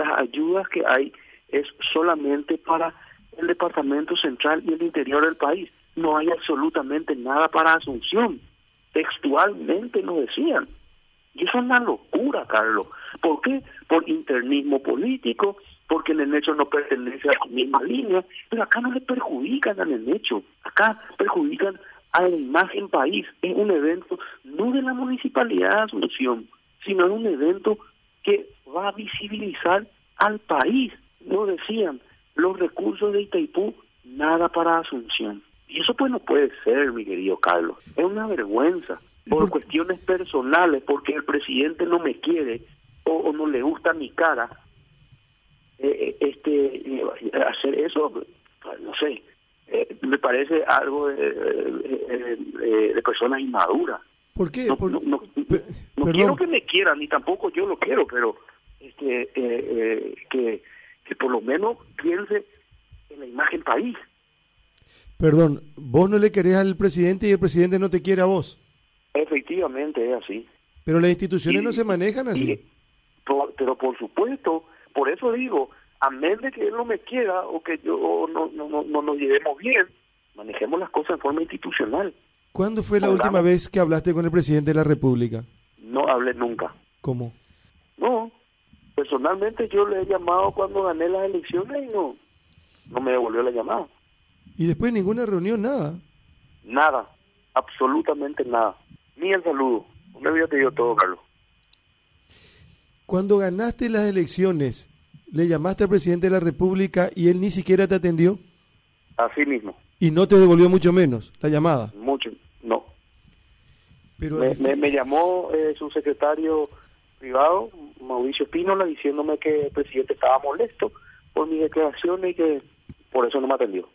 las ayudas que hay es solamente para el departamento central y el interior del país. No hay absolutamente nada para Asunción. Textualmente lo decían. Y eso es una locura, Carlos. ¿Por qué? Por internismo político, porque el hecho no pertenece a la misma línea, pero acá no le perjudican al hecho, acá perjudican a la imagen país. Es un evento no de la municipalidad de Asunción, sino es un evento que va a visibilizar al país. No decían, los recursos de Itaipú, nada para Asunción. Y eso pues no puede ser, mi querido Carlos. Es una vergüenza por cuestiones personales, porque el presidente no me quiere o, no le gusta mi cara. Eh, eh, este eh, hacer eso, no sé, me parece algo de, de, personas inmaduras. ¿Por qué? No, no, quiero que me quieran, ni tampoco yo lo quiero, pero este que, que por lo menos piense en la imagen país. Perdón, vos no le querés al presidente y el presidente no te quiere a vos. Efectivamente, es así. Pero las instituciones no se manejan así. pero por supuesto, por eso digo, a menos de que él no me quiera o que yo no, no, no, nos llevemos bien, manejemos las cosas en forma institucional. ¿Cuándo fue la última vez que hablaste con el presidente de la República? No hablé nunca. ¿Cómo? No, personalmente yo le he llamado cuando gané las elecciones y no, no me devolvió la llamada. Y después ninguna reunión, nada. Nada, absolutamente nada. Ni el saludo. Me había pedido todo, Carlos. Cuando ganaste las elecciones, ¿le llamaste al presidente de la República y él ni siquiera te atendió? Así mismo. ¿Y no te devolvió mucho menos la llamada? Mucho, me, llamó eh, su secretario privado, Mauricio Espínola, diciéndome que el presidente estaba molesto por mis declaraciones y que por eso no me atendió.